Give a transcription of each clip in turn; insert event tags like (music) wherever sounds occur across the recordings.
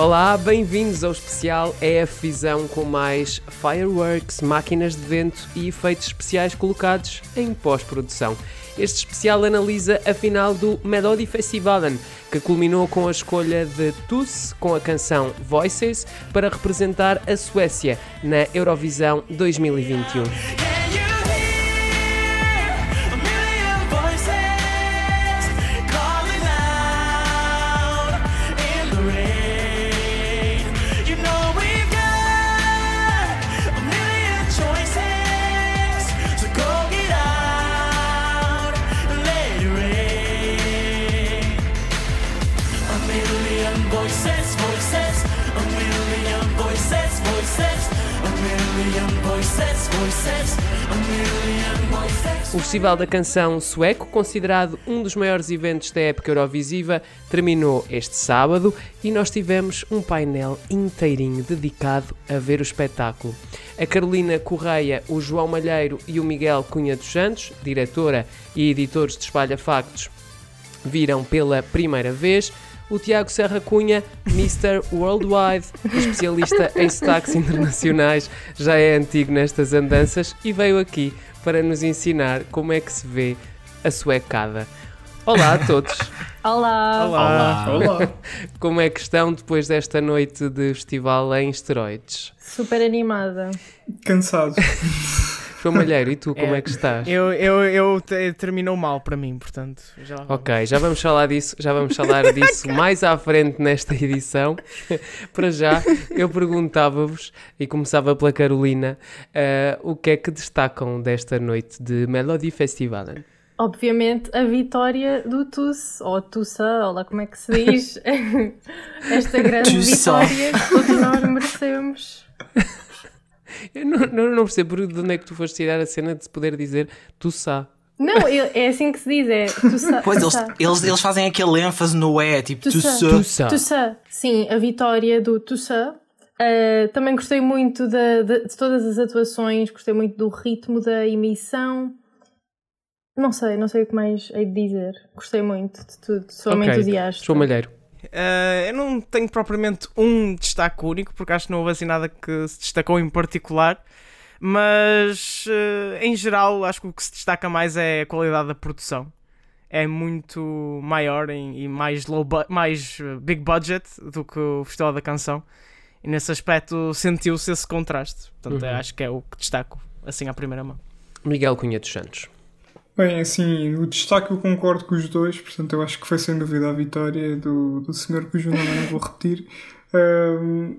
Olá, bem-vindos ao especial EF Visão com mais fireworks, máquinas de vento e efeitos especiais colocados em pós-produção. Este especial analisa a final do Melody Festivalen, que culminou com a escolha de Tuss com a canção Voices para representar a Suécia na Eurovisão 2021. O Festival da Canção Sueco, considerado um dos maiores eventos da época Eurovisiva, terminou este sábado e nós tivemos um painel inteirinho dedicado a ver o espetáculo. A Carolina Correia, o João Malheiro e o Miguel Cunha dos Santos, diretora e editores de Espalha Factos, viram pela primeira vez o Tiago Serra Cunha, Mr. Worldwide, especialista em sotaques internacionais, já é antigo nestas andanças e veio aqui para nos ensinar como é que se vê a suecada. Olá a todos! Olá! Olá! Olá! Como é que estão depois desta noite de festival em esteroides? Super animada. Cansado. João Malheiro, e tu, como é, é que estás? Eu, eu, eu terminou mal para mim, portanto. Já ok, já vamos falar disso, já vamos falar (laughs) disso mais à frente nesta edição. (laughs) para já, eu perguntava-vos, e começava pela Carolina, uh, o que é que destacam desta noite de Melody Festival? Obviamente a vitória do TUS, ou TUSA, ou lá como é que se diz, (laughs) esta grande vitória que todos nós merecemos. Eu não, não, não percebo de onde é que tu foste tirar a cena de se poder dizer tu sa. Não, é assim que se diz, é tu sa. (laughs) Pois, eles, eles, eles fazem aquele ênfase no é, tipo tu sa. Tu sa. Sim, a vitória do tu sa. Uh, também gostei muito de, de, de, todas as atuações, gostei muito do ritmo da emissão. Não sei, não sei o que mais hei de dizer. Gostei muito de tudo, sou okay. entusiasta. João Malheiro. Uh, eu não tenho propriamente um destaque único, porque acho que não houve assim nada que se destacou em particular. Mas uh, em geral, acho que o que se destaca mais é a qualidade da produção. É muito maior em, e mais, low mais uh, big budget do que o Festival da Canção. E nesse aspecto sentiu-se esse contraste. Portanto, uhum. acho que é o que destaco assim à primeira mão. Miguel Cunha dos Santos. Bem, assim, o destaque eu concordo com os dois, portanto eu acho que foi sem dúvida a vitória do, do senhor cujo nome eu não vou repetir. Um,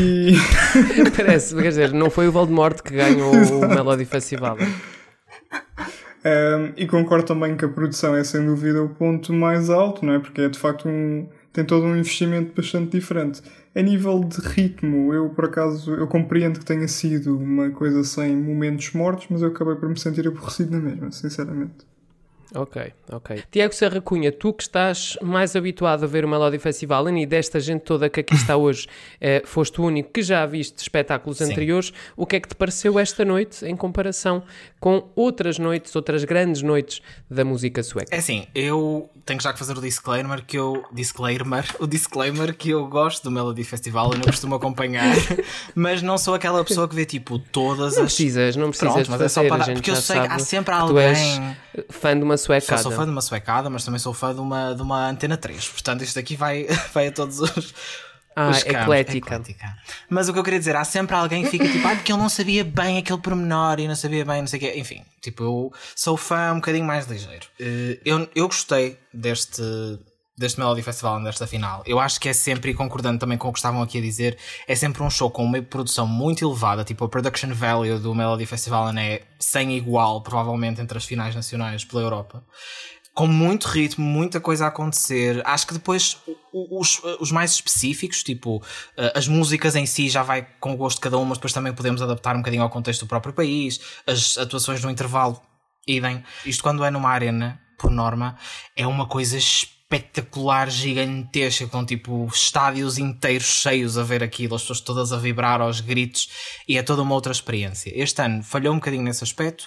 e... (laughs) Parece, quer dizer, não foi o Voldemort que ganhou o Melody Festival. Um, e concordo também que a produção é sem dúvida o ponto mais alto, não é? Porque é de facto um, tem todo um investimento bastante diferente. A nível de ritmo, eu por acaso eu compreendo que tenha sido uma coisa sem momentos mortos, mas eu acabei por me sentir aborrecido na mesma, sinceramente. Ok, ok. Tiago Serra Cunha, tu que estás mais habituado a ver o Melody Festival e desta gente toda que aqui está hoje, (laughs) eh, foste o único que já viste espetáculos Sim. anteriores, o que é que te pareceu esta noite em comparação com outras noites, outras grandes noites da música sueca? É assim, eu tenho já que fazer o disclaimer que eu disclaimer, (laughs) o disclaimer que eu gosto do Melody Festival, eu não costumo acompanhar, (laughs) mas não sou aquela pessoa que vê tipo todas não as precisas, não precisas Pronto, mas é só para porque eu sei que há sempre alguém fã de uma suecada. Sou, sou fã de uma suecada, mas também sou fã de uma, de uma antena 3. Portanto, isto aqui vai, (laughs) vai a todos os. Ah, os eclética. eclética. Mas o que eu queria dizer, há sempre alguém que fica tipo, ah, porque ele não sabia bem aquele pormenor e não sabia bem, não sei o quê. Enfim, tipo, eu sou fã um bocadinho mais ligeiro. Eh, eu, eu gostei deste, deste Melody Festival, desta final. Eu acho que é sempre, e concordando também com o que estavam aqui a dizer, é sempre um show com uma produção muito elevada, tipo a production value do Melody Festival é sem igual, provavelmente, entre as finais nacionais pela Europa. Com muito ritmo, muita coisa a acontecer. Acho que depois os, os mais específicos, tipo eh, as músicas em si, já vai com o gosto de cada uma, mas depois também podemos adaptar um bocadinho ao contexto do próprio país. As atuações no intervalo, idem. Isto quando é numa arena, por norma, é uma coisa específica espetacular, gigantesca, com tipo estádios inteiros cheios a ver aquilo, as pessoas todas a vibrar aos gritos, e é toda uma outra experiência. Este ano falhou um bocadinho nesse aspecto.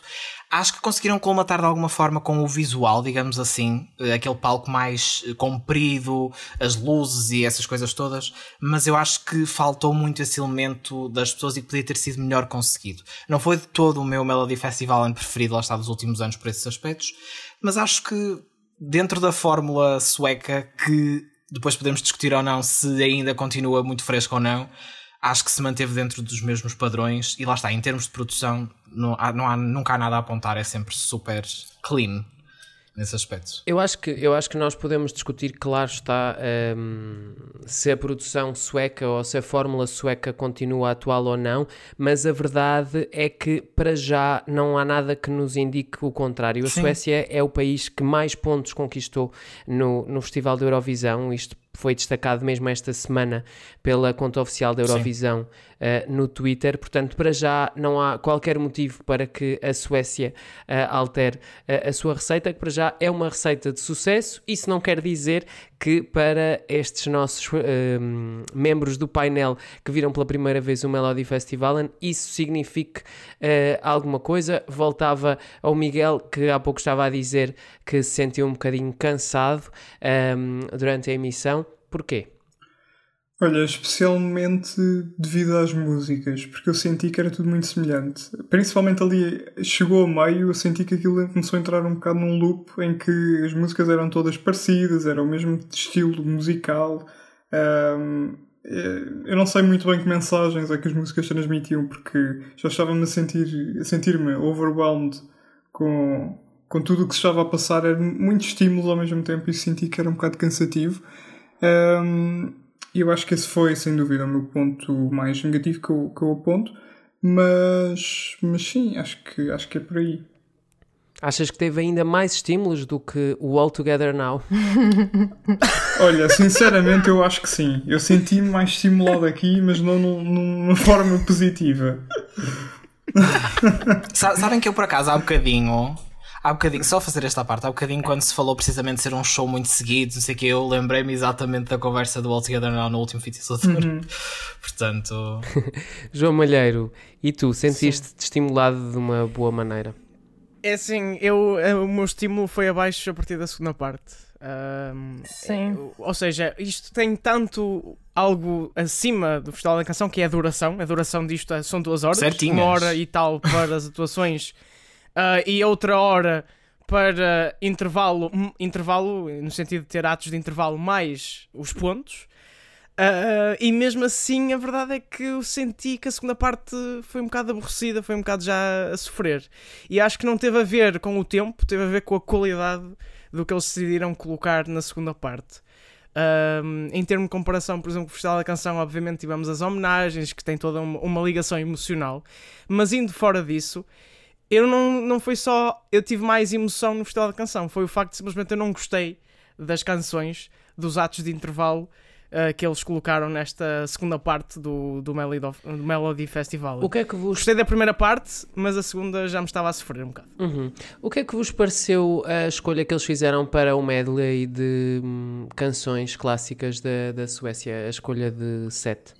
Acho que conseguiram colmatar de alguma forma com o visual, digamos assim, aquele palco mais comprido, as luzes e essas coisas todas, mas eu acho que faltou muito esse elemento das pessoas e podia ter sido melhor conseguido. Não foi de todo o meu Melody Festival preferido, lá está, dos últimos anos por esses aspectos, mas acho que dentro da fórmula sueca, que depois podemos discutir ou não se ainda continua muito fresco ou não, acho que se manteve dentro dos mesmos padrões e lá está, em termos de produção, não há, não há, nunca há nada a apontar, é sempre super clean nesse aspecto. Eu acho que, eu acho que nós podemos discutir, claro está, um, se a produção sueca ou se a fórmula sueca continua atual ou não, mas a verdade é que para já não há nada que nos indique o contrário. A Sim. Suécia é o país que mais pontos conquistou no, no Festival da Eurovisão, isto foi destacado mesmo esta semana pela conta oficial da Eurovisão uh, no Twitter. Portanto, para já não há qualquer motivo para que a Suécia uh, altere uh, a sua receita, que para já é uma receita de sucesso. Isso não quer dizer que para estes nossos membros do painel que viram pela primeira vez o Melody Festival, isso signifique alguma coisa. Voltava ao Miguel, que há pouco estava a dizer que se sentiu um bocadinho cansado um, durante a emissão. Porquê? Olha, especialmente devido às músicas, porque eu senti que era tudo muito semelhante. Principalmente ali, chegou a meio, eu senti que aquilo começou a entrar um bocado num loop em que as músicas eram todas parecidas, era o mesmo estilo musical. Um, eu não sei muito bem que mensagens é que as músicas transmitiam, porque já estava-me a sentir sentir-me overwhelmed com, com tudo o que se estava a passar. Eram muitos estímulos ao mesmo tempo e senti que era um bocado cansativo. Um, e eu acho que esse foi, sem dúvida, o meu ponto mais negativo que eu, que eu aponto. Mas, mas sim, acho que, acho que é por aí. Achas que teve ainda mais estímulos do que o All Together Now? (laughs) (laughs) Olha, sinceramente eu acho que sim. Eu senti-me mais estimulado aqui, mas não numa forma positiva. Sabem que eu por acaso há bocadinho há bocadinho, só fazer esta parte, há bocadinho quando se falou precisamente de ser um show muito seguido, não sei que, eu lembrei-me exatamente da conversa do All Together Now no último Fit uhum. (laughs) Portanto. (laughs) João Malheiro, e tu, sentiste-te estimulado de uma boa maneira? É assim, eu, eh, o meu estímulo foi abaixo a partir da segunda parte. Um, Sim. É, ou seja, isto tem tanto algo acima do Festival da Canção que é a duração. A duração disto é, são duas horas, Certinhas. uma hora e tal para as atuações (laughs) uh, e outra hora para intervalo, intervalo no sentido de ter atos de intervalo mais os pontos. Uh, e mesmo assim, a verdade é que eu senti que a segunda parte foi um bocado aborrecida, foi um bocado já a sofrer. E acho que não teve a ver com o tempo, teve a ver com a qualidade do que eles decidiram colocar na segunda parte. Uh, em termos de comparação, por exemplo, com o Festival da Canção, obviamente tivemos as homenagens que têm toda uma, uma ligação emocional, mas indo fora disso, eu não, não foi só. Eu tive mais emoção no Festival da Canção, foi o facto de simplesmente eu não gostei das canções, dos atos de intervalo uh, que eles colocaram nesta segunda parte do, do, Melody, do Melody Festival. O que é que vos... Gostei da primeira parte, mas a segunda já me estava a sofrer um bocado. Uhum. O que é que vos pareceu a escolha que eles fizeram para o medley de hum, canções clássicas da, da Suécia, a escolha de sete?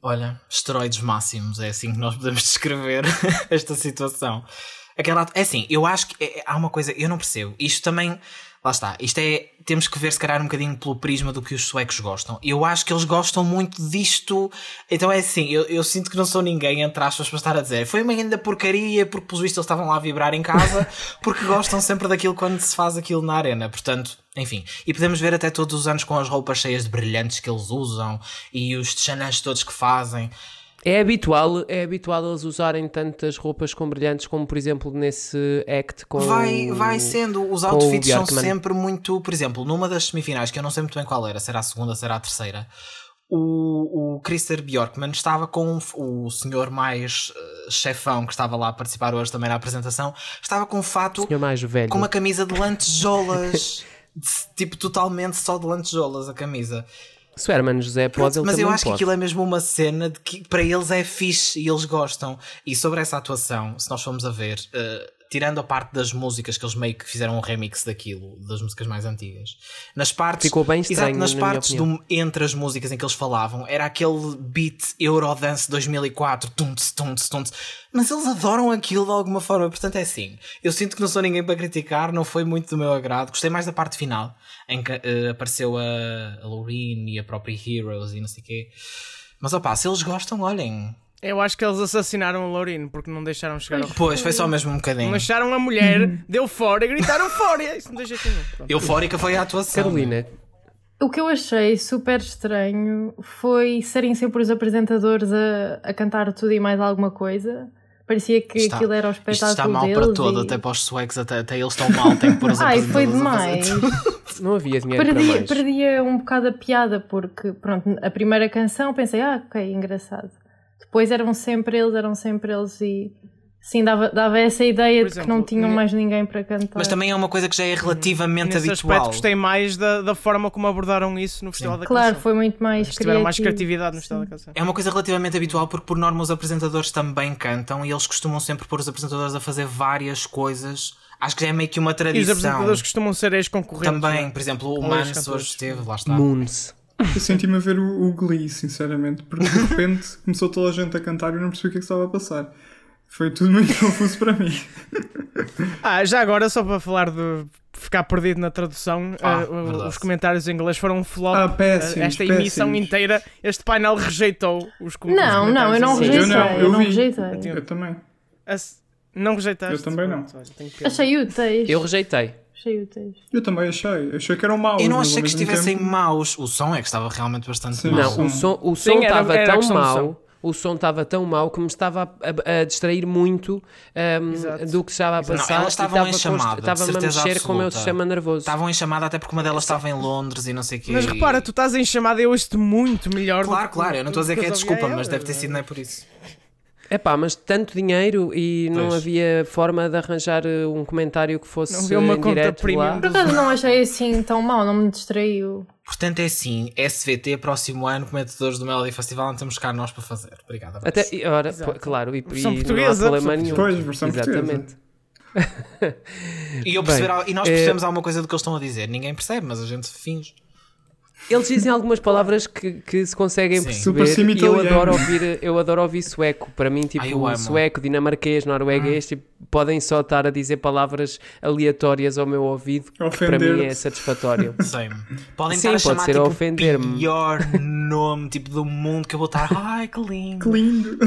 Olha, esteroides máximos, é assim que nós podemos (laughs) descrever esta situação. Aquela, é assim, eu acho que é, há uma coisa, eu não percebo. Isto também, lá está, isto é, temos que ver se calhar um bocadinho pelo prisma do que os suecos gostam. Eu acho que eles gostam muito disto. Então é assim, eu, eu sinto que não sou ninguém, entre aspas, para estar a dizer foi uma ainda porcaria, porque pelo visto eles estavam lá a vibrar em casa, (laughs) porque gostam sempre daquilo quando se faz aquilo na arena. Portanto, enfim. E podemos ver até todos os anos com as roupas cheias de brilhantes que eles usam e os chanãs todos que fazem. É habitual, é habitual eles usarem tantas roupas com brilhantes como, por exemplo, nesse act com Vai, vai sendo. Os outfits são sempre muito. Por exemplo, numa das semifinais, que eu não sei muito bem qual era, será a segunda, será a terceira. O, o Christer Bjorkman estava com o senhor mais uh, chefão que estava lá a participar hoje também na apresentação. Estava com um fato com uma camisa de lantejoulas, (laughs) tipo totalmente só de lantejoulas a camisa. Se o Hermano José pode, Pronto, Mas eu acho pode. que aquilo é mesmo uma cena de que para eles é fixe e eles gostam. E sobre essa atuação, se nós formos a ver, uh, tirando a parte das músicas que eles meio que fizeram um remix daquilo, das músicas mais antigas, nas partes. Ficou bem estranho, Exato, nas na partes do- entre as músicas em que eles falavam, era aquele beat Eurodance 2004, tunts, tunts, tunts. Mas eles adoram aquilo de alguma forma, portanto é assim. Eu sinto que não sou ninguém para criticar, não foi muito do meu agrado. Gostei mais da parte final, em que eh, apareceu a, a Loreen e a própria Heroes e não sei o quê. Mas opá, se eles gostam, olhem. Eu acho que eles assassinaram a Lorine porque não deixaram chegar ao Pois, foi só mesmo um bocadinho. Deixaram a mulher, deu fora e gritaram fora. Isso não deixa aqui. (laughs) Eufórica foi a atuação. Carolina, O que eu achei super estranho foi serem sempre os apresentadores a, a cantar tudo e mais alguma coisa. Parecia que Está- aquilo era o Isto espetáculo está mal deles. para todo, e- até para os suecos, até, até eles estão mal, tem que pôr os (laughs) Ai, foi demais. (laughs) não havia dinheiro para Perdia, mais. perdia um bocado a piada, porque, pronto, a primeira canção pensei, ah, ok, engraçado. Depois eram sempre eles, eram sempre eles e. Sim, dava, dava essa ideia Por de que exemplo, não tinham mais ninguém para cantar. Mas também é uma coisa que já é relativamente Nesse habitual. aspecto gostei mais da, da forma como abordaram isso no Festival da Claro, Canção. foi muito mais Eles tiveram mais criatividade no Festival da Canção. É uma coisa relativamente habitual porque, por norma, os apresentadores também cantam e eles costumam sempre pôr os apresentadores a fazer várias coisas. Acho que já é meio que uma E os tradição. apresentadores costumam ser ex-concorrentes. Também, não é? por exemplo, o ex-cantores. hoje esteve, lá está. Moons. Eu senti-me a ver o, o Glee, sinceramente, porque de repente (laughs) começou toda a gente a cantar e eu não percebi o que é que estava a passar. Foi tudo muito (laughs) confuso para mim. Ah, já agora, só para falar de ficar perdido na tradução, Ah, verdade. os comentários em inglês foram um flop. Ah, péssimos, Eh, Esta emissão péssimos. inteira, este painel rejeitou os, com- os Não, não, eu não comentários rejeitei. Eu não, Eu eu não vi. rejeitei. Eu também. As- Não rejeitaste? Eu também não. Achei úteis. Eu rejeitei. Achei úteis. Eu também achei. Achei que eram maus. Eu não achei que estivessem tempo- maus. O som é que estava realmente bastante Sim. mau. Não, o som o Sim, som era- estava era a tão mau. O som estava tão mau que me estava a, a- a distrair muito Exato. do que estava a Não, passar. elas e estavam em estava chamada, de Estava-me a mexer com o meu absoluta. sistema nervoso. Estavam em chamada até porque uma delas estava em Londres e não sei o quê. Mas repara, tu estás em chamada e eu ouço-te muito melhor. do Claro, que- claro, eu não estou a dizer que é desculpa, mas deve ter sido não é por isso. Epá, mas tanto dinheiro e não Pois. havia forma de arranjar eh, um comentário que fosse Não havia uma em conta direto premium lá. Por acaso não achei assim tão mal, não me distraiu. Portanto, é assim, SVT, próximo ano, comentadores do Melody Festival, não temos cá nós para fazer. Obrigado. Até, e, ora, Exato. pô, claro, e, Versão e não há portuguesa, problema versão nenhum. Pois, versão portuguesa. Exatamente. E, eu perceber, Bem, e nós eh, percebemos alguma coisa do que eles estão a dizer. Ninguém percebe, mas a gente finge. Eles dizem algumas palavras que, que se conseguem Sim. perceber Super e eu adoro ouvir, eu adoro ouvir sueco. Para mim, tipo, Ai, sueco, dinamarquês, norueguês, tipo, podem só estar a dizer palavras aleatórias ao meu ouvido, que para mim é satisfatório. (laughs) Sei. Podem Sim, estar a pode chamar ser a tipo, o ofender-me. pior (laughs) nome tipo, do mundo que eu vou estar. Ai, que lindo. Que lindo!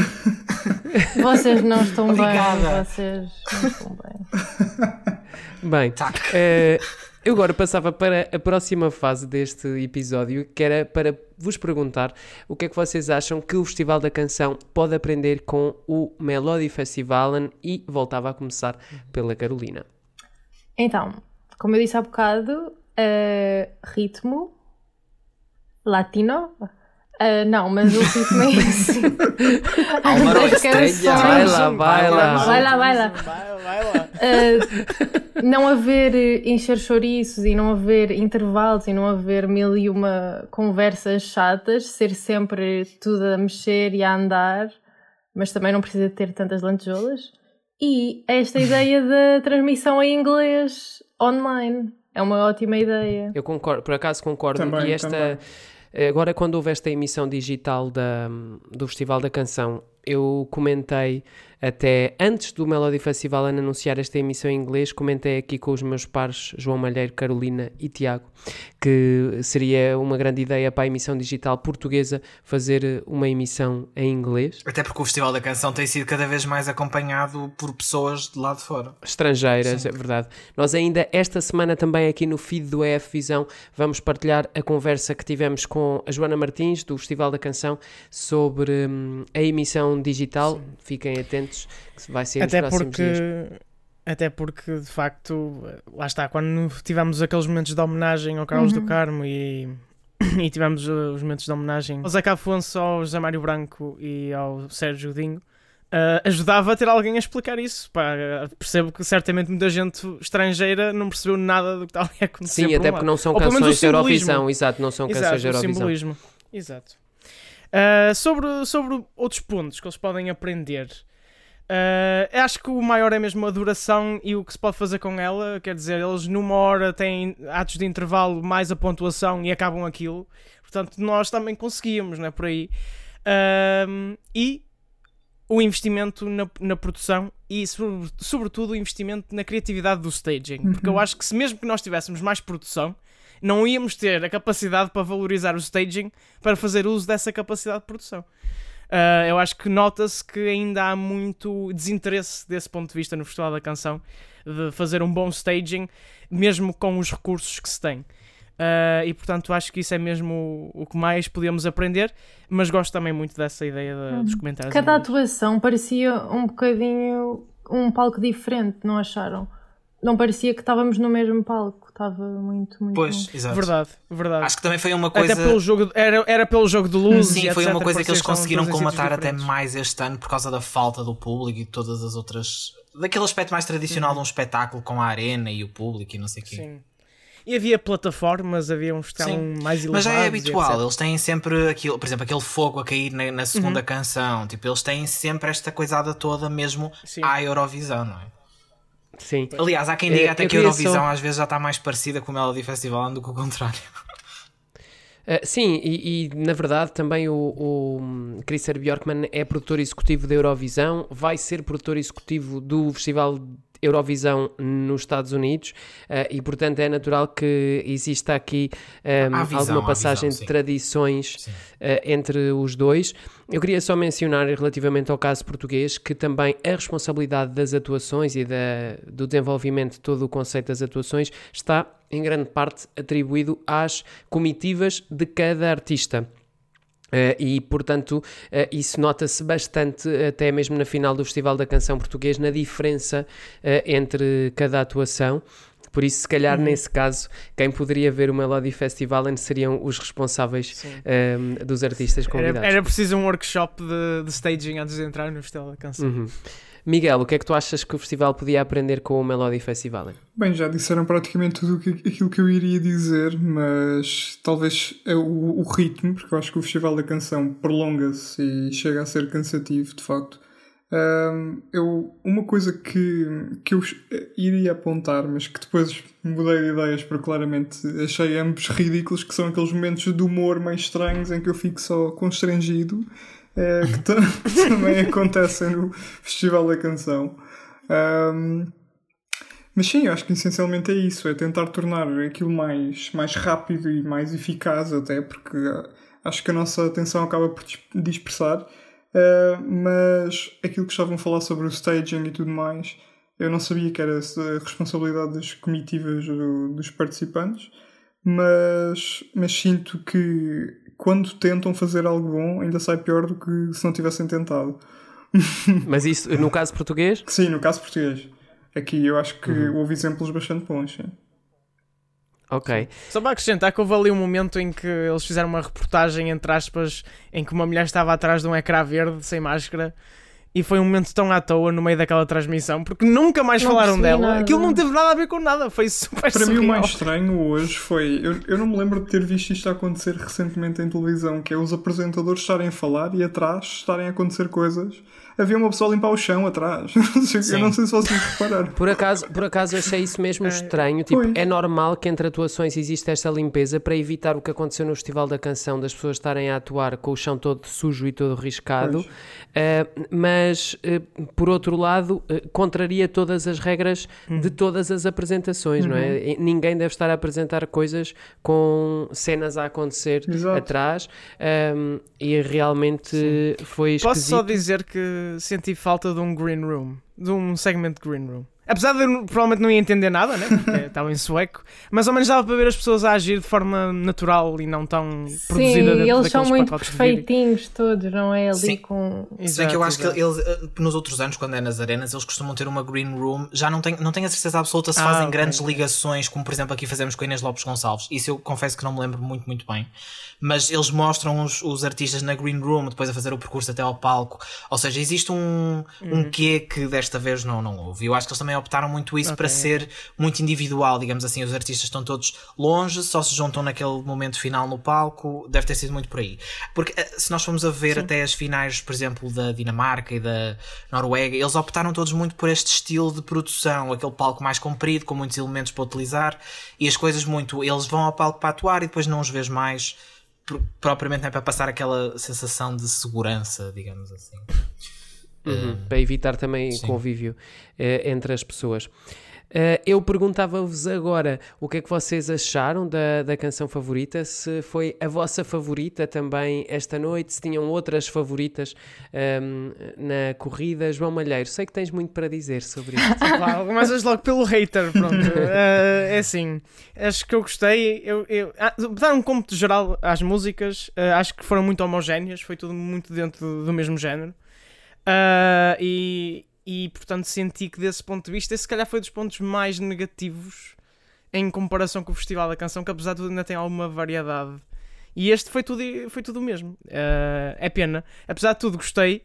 (laughs) Vocês não estão Obrigada. bem, vocês não estão bem. Bem, Tac. eh, eu agora passava para a próxima fase deste episódio, que era para vos perguntar o que é que vocês acham que o Festival da Canção pode aprender com o Melody Festivalen e voltava a começar pela Carolina. Então, como eu disse há bocado, eh, ritmo latino. Eh, não, mas o ritmo é esse. (laughs) Vai lá, vai lá. Vai lá, vai lá. Vai, vai lá. Uh, não haver eh, encher chouriços e não haver intervalos e não haver mil e uma conversas chatas, ser sempre tudo a mexer e a andar, mas também não precisa ter tantas lantejoulas. E esta ideia da transmissão em inglês online é uma ótima ideia. Eu concordo, por acaso concordo. Também, e esta, também. agora quando houve esta emissão digital da, do Festival da Canção, eu comentei até antes do Melody Festival anunciar esta emissão em inglês, comentei aqui com os meus pares João Malheiro, Carolina e Tiago, que seria uma grande ideia para a emissão digital portuguesa fazer uma emissão em inglês. Até porque o Festival da Canção tem sido cada vez mais acompanhado por pessoas de lá de fora. estrangeiras, é verdade. Nós ainda esta semana também aqui no feed do EF Visão vamos partilhar a conversa que tivemos com a Joana Martins do Festival da Canção sobre hum, a emissão digital. Fiquem atentos que vai ser Até nos próximos porque, dias. até porque, de facto, lá está, quando tivemos aqueles momentos de homenagem ao Carlos do Carmo e, (coughs) e tivemos os momentos de homenagem ao Zeca Afonso, ao José Mário Branco e ao Sérgio Dinho, uh, ajudava a ter alguém a explicar isso. Pá, percebo que certamente muita gente estrangeira não percebeu nada do que estava a acontecer. Sim, por um até lado. porque não são Ou canções de simbolismo. Eurovisão, exato, não são canções Exato, de o Eurovisão. simbolismo. Exato. Uh, sobre, sobre outros pontos que eles podem aprender. Uh, acho que o maior é mesmo a duração e o que se pode fazer com ela. Quer dizer, eles numa hora têm atos de intervalo mais a pontuação e acabam aquilo. Portanto, nós também conseguíamos, não é? Por aí. Uh, e o investimento na, na produção e, sobretudo, o investimento na criatividade do staging. Porque eu uhum. acho que se mesmo que nós tivéssemos mais produção, não íamos ter a capacidade para valorizar o staging para fazer uso dessa capacidade de produção. Uh, eu acho que nota-se que ainda há muito desinteresse desse ponto de vista no Festival da Canção de fazer um bom staging, mesmo com os recursos que se tem. Uh, e portanto acho que isso é mesmo o, o, que mais podemos aprender, mas gosto também muito dessa ideia de, uhum. dos comentários. Cada atuação parecia um bocadinho um palco diferente, não acharam? Não parecia que estávamos no mesmo palco estava muito, muito. Pois, bom. exato. Verdade, verdade. Acho que também foi uma coisa. Até pelo jogo, era, era pelo jogo de luz. Sim, foi uma coisa que eles conseguiram comatar até mais este ano por causa da falta do público e todas as outras. daquele aspecto mais tradicional uhum. de um espetáculo com a arena e o público e não sei o quê. Sim. E havia plataformas, havia uns que mais elevados. Mas já é habitual, eles têm sempre aquilo, por exemplo, aquele fogo a cair na, na segunda uhum. canção. Tipo, eles têm sempre esta coisada toda mesmo Sim. à Eurovisão, não é? Sim. Aliás, há quem diga é, até que a Eurovisão só... às vezes já está mais parecida com o Melody Festival do que o contrário. Uh, sim, e, e, na verdade também o, o Christer Bjorkman é produtor executivo da Eurovisão, vai ser produtor executivo do Festival Eurovisão nos Estados Unidos uh, e, portanto, é natural que exista aqui um, ehm, visão, alguma passagem visão, de tradições uh, entre os dois. Eu queria só mencionar relativamente ao caso português que também a responsabilidade das atuações e da, do desenvolvimento de todo o conceito das atuações está em grande parte atribuído às comitivas de cada artista. Uh, e, portanto, uh, isso nota-se bastante, até mesmo na final do Festival da Canção Português, na diferença uh, entre cada atuação. Por isso, se calhar, uhum. nesse caso, quem poderia ver o Melody Festival seriam os responsáveis um, dos artistas convidados. Era, era, preciso um workshop de, de, staging antes de entrar no Festival da Canção. Uhum. Miguel, o que é que tu achas que o festival podia aprender com o Melody Festival? Bem, já disseram praticamente tudo aquilo que eu iria dizer, mas talvez é o, o ritmo, porque eu acho que o Festival da Canção prolonga-se e chega a ser cansativo, de facto. Um, eu, uma coisa que, que eu iria apontar, mas que depois mudei de ideias porque claramente achei ambos ridículos, que são aqueles momentos de humor meio estranhos em que eu fico só constrangido, é, que, (laughs) que, (laughs) também acontecem no Festival da Canção. Um, mas sim, eu acho que essencialmente é isso, é tentar tornar aquilo mais, mais rápido e mais eficaz até, porque acho que a nossa atenção acaba por dispersar. Uh, mas aquilo que estavam a falar sobre o staging e tudo mais, eu não sabia que era a responsabilidade das comitivas do, dos participantes, mas, mas sinto que quando tentam fazer algo bom, ainda sai pior do que se não tivessem tentado. (laughs) Mas isso no caso português? Sim, no caso português. Aqui eu acho que uhum. houve exemplos bastante bons. Sim. Ok. Só para acrescentar que houve ali um momento em que eles fizeram uma reportagem, entre aspas, em que uma mulher estava atrás de um ecrã verde, sem máscara, e foi um momento tão à toa no meio daquela transmissão, porque nunca mais não falaram dela. Nada. Aquilo não teve nada a ver com nada, foi super Para surreal. mim o mais estranho hoje foi, eu, eu não me lembro de ter visto isto acontecer recentemente em televisão, que é os apresentadores estarem a falar e atrás estarem a acontecer coisas havia uma pessoa a limpar o chão atrás. (laughs) eu não sei se vocês repararam. Por acaso, por acaso achei isso mesmo é. estranho. Tipo, é normal que entre atuações exista esta limpeza para evitar o que aconteceu no Festival da Canção, das pessoas estarem a atuar com o chão todo sujo e todo riscado. Uh, mas, uh, por outro lado, uh, contraria todas as regras uhum. de todas as apresentações, uhum. não é? Uhum. Ninguém deve estar a apresentar coisas com cenas a acontecer Exato. atrás. Um, e realmente Sim. foi esquisito. Posso só dizer que senti falta de um green room, de um segmento de green room. Apesar de eu provavelmente não ia entender nada, né? Porque (laughs) estava em sueco, mas ao menos dava para ver as pessoas a agir de forma natural e não tão Sim, produzida dentro eles são muito perfeitinhos todos, não é? Ali Sim. com. Exato, que eu acho exato. que eles, eh, nos outros anos, quando é nas arenas, eles costumam ter uma green room. Já não tenho, não tenho a certeza absoluta se ah, fazem okay. grandes ligações, como por exemplo aqui fazemos com a Inês Lopes Gonçalves. Isso eu confesso que não me lembro muito, muito bem. Mas eles mostram os, os artistas na green room, depois a fazer o percurso até ao palco. Ou seja, existe um, uhum. um quê que desta vez não, não houve. Eu acho que eles também também optaram muito isso Ok. para ser muito individual, digamos assim. Os artistas estão todos longe, só se juntam naquele momento final no palco. Deve ter sido muito por aí. Porque eh, se nós formos a ver até as finais, por exemplo, da Dinamarca e da Noruega, eles optaram todos muito por este estilo de produção, aquele palco mais comprido, com muitos elementos para utilizar e as coisas muito. Eles vão ao palco para atuar e depois não os vês mais. pro- Propriamente não é para passar aquela sensação de segurança, digamos assim. Uhum, para evitar também convívio eh, entre as pessoas. Eh, eu perguntava-vos agora o que é que vocês acharam da, da canção favorita, se foi a vossa favorita também esta noite, se tinham outras favoritas ehm, na corrida. João Malheiro, sei que tens muito para dizer sobre isto. (laughs) Começas logo pelo hater, pronto. (laughs) Eh, é assim, acho que eu gostei. Eu, eu, ah, dar um cômputo geral às músicas, eh, acho que foram muito homogéneas, foi tudo muito dentro do, do mesmo género. Ah, e, e portanto senti que desse ponto de vista, esse se calhar foi dos pontos mais negativos em comparação com o Festival da Canção, que apesar de tudo ainda tem alguma variedade. E este foi tudo, foi tudo o mesmo. Ah, é pena. Apesar de tudo, gostei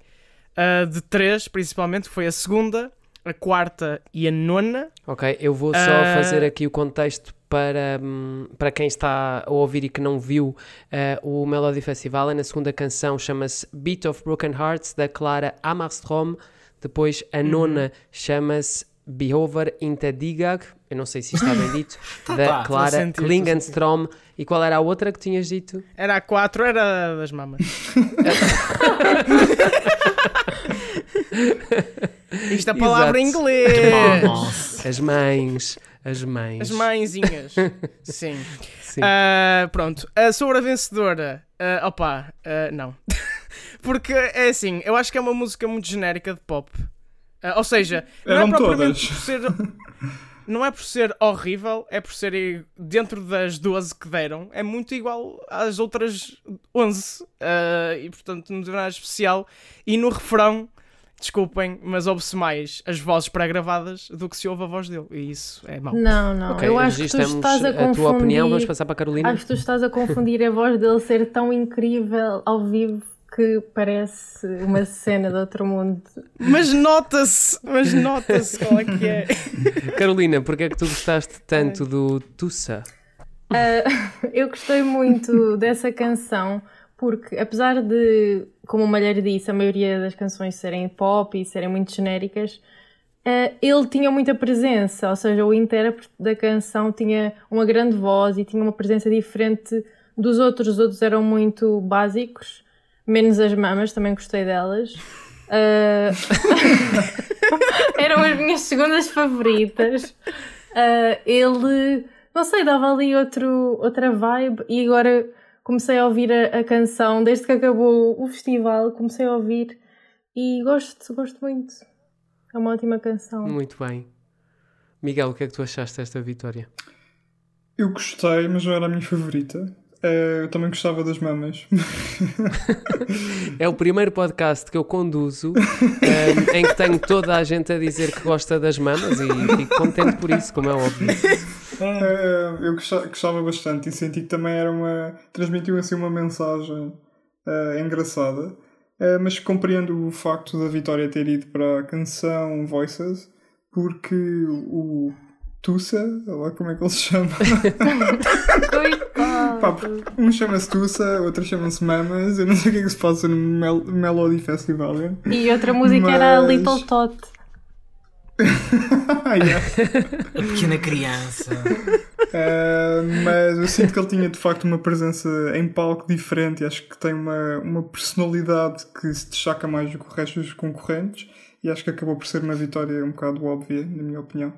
ah, de três, principalmente, foi a segunda, a quarta e a nona. Ok, eu vou só Ah. fazer aqui o contexto para, hum, para quem está a ouvir e que não viu eh, o Melody Festival. Na segunda canção chama-se Beat of Broken Hearts, da Clara Hammarström. Depois a Uhum. nona chama-se Behover Intedigag. Eu não sei se está bem dito. (laughs) da tá, Clara a a Klingenstrom. E qual era a outra que tinhas dito? Era a quatro, era das mamas. (laughs) Isto é palavra em inglês. As mães. As mães. As mãezinhas. (laughs) Sim. Sim. Ah, pronto. Ah, sobre a vencedora. ah, opa, ah, não. (laughs) Porque é assim, eu acho que é uma música muito genérica de pop. Ou seja, não Eram é propriamente todas. por ser. Não é por ser horrível, é por ser dentro das 12 que deram, é muito igual às outras 11. Ah, e portanto, não tem nada especial. E no refrão, desculpem, mas ouve-se mais as vozes pré-gravadas do que se ouve a voz dele. E isso é mau. Não, não. Ok, eu acho que tu registramos estás a confundir. tua opinião. Vamos passar para a Carolina. Acho que tu estás a confundir a voz dele ser tão incrível ao vivo que parece uma cena de outro mundo. Mas nota-se, mas nota-se qual é que é. (laughs) Carolina, porque é que tu gostaste tanto do Tussa? Ah, (laughs) eu gostei muito dessa canção porque, apesar de, como o Malheiro disse, a maioria das canções serem pop e serem muito genéricas, ah, ele tinha muita presença, ou seja, o intérprete da canção tinha uma grande voz e tinha uma presença diferente dos outros. Os outros eram muito básicos, menos as mamas, também gostei delas. Ah, (laughs) eram as minhas segundas favoritas. Ah, ele, não sei, dava ali outro, outra vibe e agora comecei a ouvir a, a canção, desde que acabou o festival, comecei a ouvir e gosto, gosto muito. É uma ótima canção. Muito bem. Miguel, o que é que tu achaste desta vitória? Eu gostei, mas não era a minha favorita. Eh, eu também gostava das mamas. (laughs) É o primeiro podcast que eu conduzo ehm, em que tenho toda a gente a dizer que gosta das mamas e fico contente por isso, como é óbvio. Eh, eu gosta- gostava bastante e senti que também era uma. transmitiu assim uma mensagem eh, engraçada. Eh, mas compreendo o facto da Vitória ter ido para a canção Voices, porque o Tussa, lá como é que ele se chama. (laughs) Pá, um chama-se Tussa, outro chama-se Mamas. Eu não sei o que é que se passa no Mel Melody Festival. é? E outra música era Mas- Little Tot. Ah, (laughs) yeah. A pequena criança. Uh, (laughs) mas eu sinto que ele tinha de facto uma presença em palco diferente e acho que tem uma, uma personalidade que se destaca mais do que o resto dos concorrentes e acho que acabou por ser uma vitória um bocado óbvia, na minha opinião.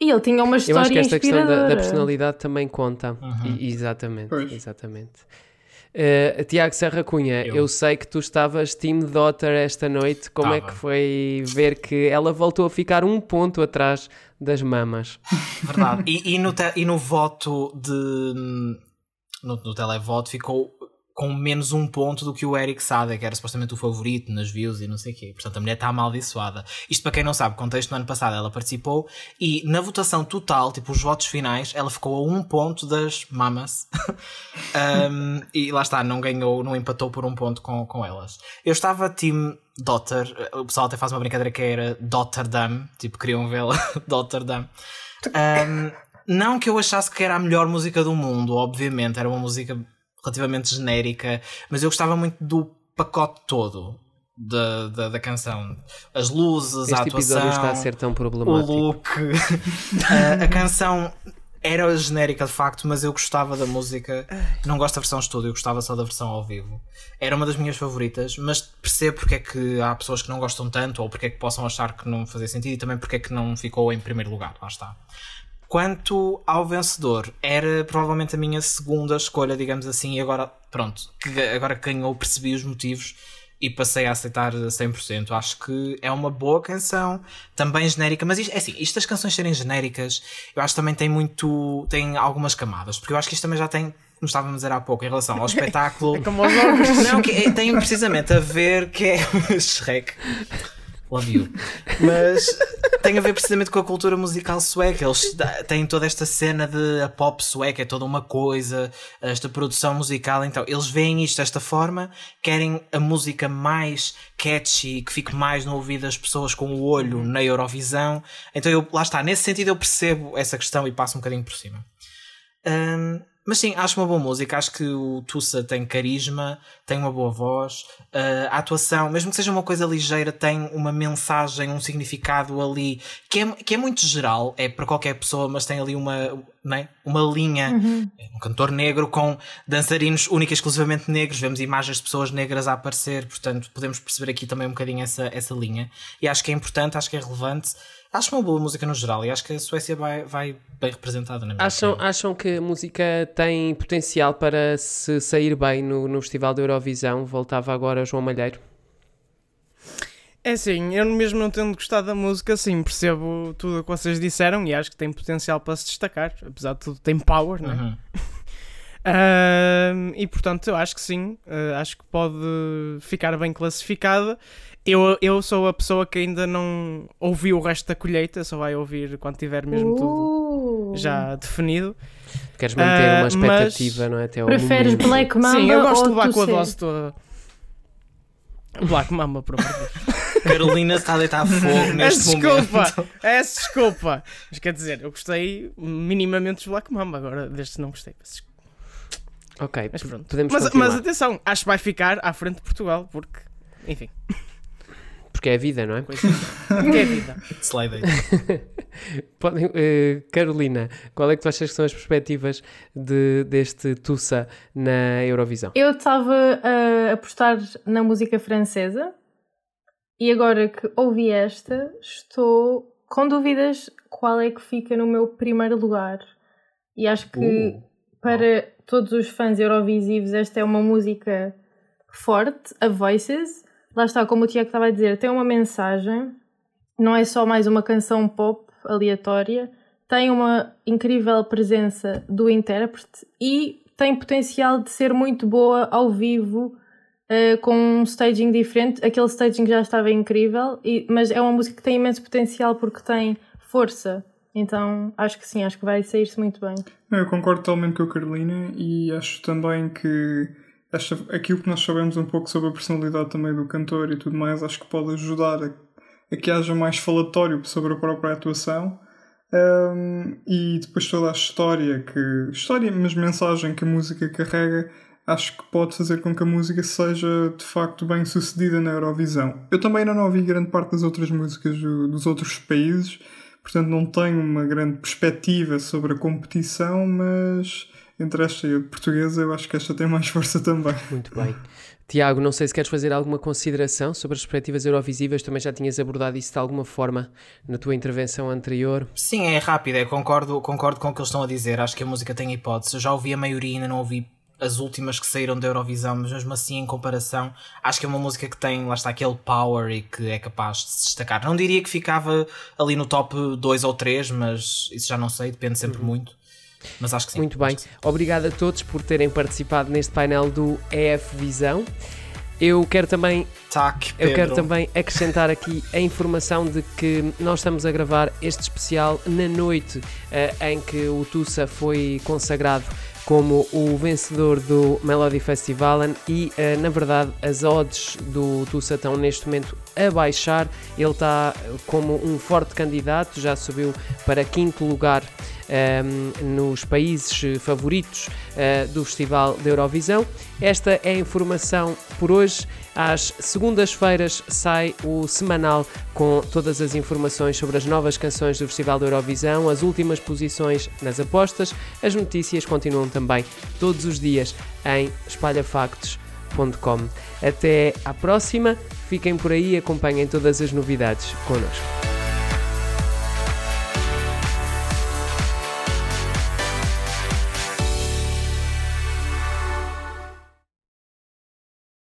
E ele tinha uma Eu história acho que esta questão da, da personalidade também conta. Uhum. E- exatamente, Pois. exatamente. Eh, Tiago Serra Cunha, eu. Eu. sei que tu estavas Team Daughter esta noite. Como é que foi ver que ela voltou a ficar um ponto atrás das mamas? (laughs) Verdade. E, e no, te- e no voto de. No, no televoto ficou com menos um ponto do que o Eric Sada, que era supostamente o favorito nas views e não sei o quê. Portanto, a mulher está amaldiçoada. Isto para quem não sabe, contexto no ano passado ela participou e na votação total, tipo os votos finais, ela ficou a um ponto das mamas. (laughs) um, e lá está, não ganhou, não empatou por um ponto com, com elas. Eu estava team Dotter, o pessoal até faz uma brincadeira que era Dotterdam, tipo queriam vê-la (laughs) Dotterdam. Um, não que eu achasse que era a melhor música do mundo, obviamente, era uma música relativamente genérica, mas eu gostava muito do pacote todo da, da, da canção. As luzes, este a atuação, está a ser tão o problemático. look. (laughs) a, a canção era genérica de facto, mas eu gostava da música. Não gosto da versão estúdio, eu gostava só da versão ao vivo. Era uma das minhas favoritas, mas percebo porque é que há pessoas que não gostam tanto ou porque é que possam achar que não fazia sentido e também porque é que não ficou em primeiro lugar. Lá está. Quanto ao vencedor, era provavelmente a minha segunda escolha, digamos assim, e agora, pronto, que agora que ganhou, percebi os motivos e passei a aceitar 100%. Acho que é uma boa canção, também genérica, mas isto, é assim, isto das canções serem genéricas, eu acho que também tem muito, tem algumas camadas, porque eu acho que isto também já tem, como estávamos a dizer há pouco, em relação ao (laughs) espetáculo. É como os órgãos. Não, que é- tem precisamente a ver que é (laughs) Shrek. Love you. (laughs) Mas tem a ver precisamente com a cultura musical sueca. Eles têm toda esta cena de a pop sueca, é toda uma coisa, esta produção musical. Então, eles veem isto desta forma, querem a música mais catchy, que fique mais no ouvido das pessoas com o olho na Eurovisão. Então, eu, lá está, nesse sentido, eu percebo essa questão e passo um bocadinho por cima. Hum, mas sim, acho uma boa música. Acho que o Tussa tem carisma, tem uma boa voz. Uh, a atuação, mesmo que seja uma coisa ligeira, tem uma mensagem, um significado ali que é, que é muito geral. É para qualquer pessoa, mas tem ali uma, não é? uma linha. É um cantor negro com dançarinos única e exclusivamente negros. Vemos imagens de pessoas negras a aparecer. Portanto, podemos perceber aqui também um bocadinho essa, essa linha. E acho que é importante, acho que é relevante. Acho uma boa música no geral e acho que a Suécia vai, vai bem representada na minha Acham, opinião. acham que a música tem potencial para se sair bem no, no Festival da Eurovisão? Voltava agora João Malheiro. É assim, eu mesmo não tendo gostado da música, sim, percebo tudo o que vocês disseram e acho que tem potencial para se destacar. Apesar de tudo, tem power, não é? Uhum. (laughs) E portanto, eu acho que sim, ah, acho que pode ficar bem classificada. Eu, eu sou a pessoa que ainda não ouviu o resto da colheita, só vai ouvir quando tiver mesmo tudo Uh. já definido. Queres manter Ah, uma expectativa, não é? Até Preferes momento. Black Mamba sim, eu gosto de ou levar com a dose toda. Black Mamba, por amor de Deus. (laughs) Carolina está a deitar fogo (laughs) neste Peço momento. desculpa, peço desculpa. Mas quer dizer, eu gostei minimamente dos Black Mamba, agora destes não gostei. desculpa. Ok, Mas pronto. podemos Mas, mas atenção, acho que vai ficar à frente de Portugal, porque, enfim, Porque é a vida, não é? coisa. que é vida. Slay (laughs) Podem, eh, Carolina, qual é que tu achas que são as perspectivas de, deste Tussa na Eurovisão? Eu estava a apostar na música francesa e agora que ouvi esta, estou com dúvidas qual é que fica no meu primeiro lugar. E acho que Uh. para todos os fãs eurovisivos esta é uma música forte, a Voices. Lá está, como o Tiago estava a dizer, tem uma mensagem, não é só mais uma canção pop aleatória, tem uma incrível presença do intérprete e tem potencial de ser muito boa ao vivo, eh, com um staging diferente. Aquele staging já estava incrível, e- mas é uma música que tem imenso potencial porque tem força. Então acho que sim, acho que vai sair-se muito bem. Eu concordo totalmente com a Carolina e acho também que esta, aquilo que nós sabemos um pouco sobre a personalidade também do cantor e tudo mais, acho que pode ajudar a, a que haja mais falatório sobre a própria atuação. Um, e depois toda a história que história, mas mensagem que a música carrega, acho que pode fazer com que a música seja de facto bem sucedida na Eurovisão. Eu também ainda não ouvi grande parte das outras músicas do- dos outros países, portanto não tenho uma grande perspectiva sobre a competição, mas entre esta e a portuguesa eu acho que esta tem mais (laughs) força também. Muito bem. Tiago, não sei se queres fazer alguma consideração sobre as perspectivas eurovisivas, também já tinhas abordado isso de alguma forma na tua intervenção anterior. Sim, é rápido, é, concordo, concordo com o que eles estão a dizer. Acho que a música tem hipótese. Eu já ouvi a maioria, ainda não ouvi as últimas que saíram da Eurovisão, mas mesmo assim, em comparação, acho que é uma música que tem, lá está, aquele power e que é capaz de se destacar. Não diria que ficava ali no top 2 ou 3, mas isso já não sei, depende sempre muito. Mas acho que sim. Muito bem. Obrigado a todos por terem participado neste painel do EF Visão. Eu quero também Tac, eu quero também acrescentar aqui a informação de que nós estamos a gravar este especial na noite eh, em que o Tussa foi consagrado como o vencedor do Melody Festival e eh, na verdade as odds do Tussa estão neste momento a baixar. Ele está como um forte candidato, já subiu para quinto lugar ehm, nos países favoritos eh, do Festival da Eurovisão. Esta é a informação por hoje. Às segundas-feiras sai o semanal com todas as informações sobre as novas canções do Festival da Eurovisão, as últimas posições nas apostas. As notícias continuam também todos os dias em espalhafactos.com. Até à próxima, fiquem por aí e acompanhem todas as novidades connosco.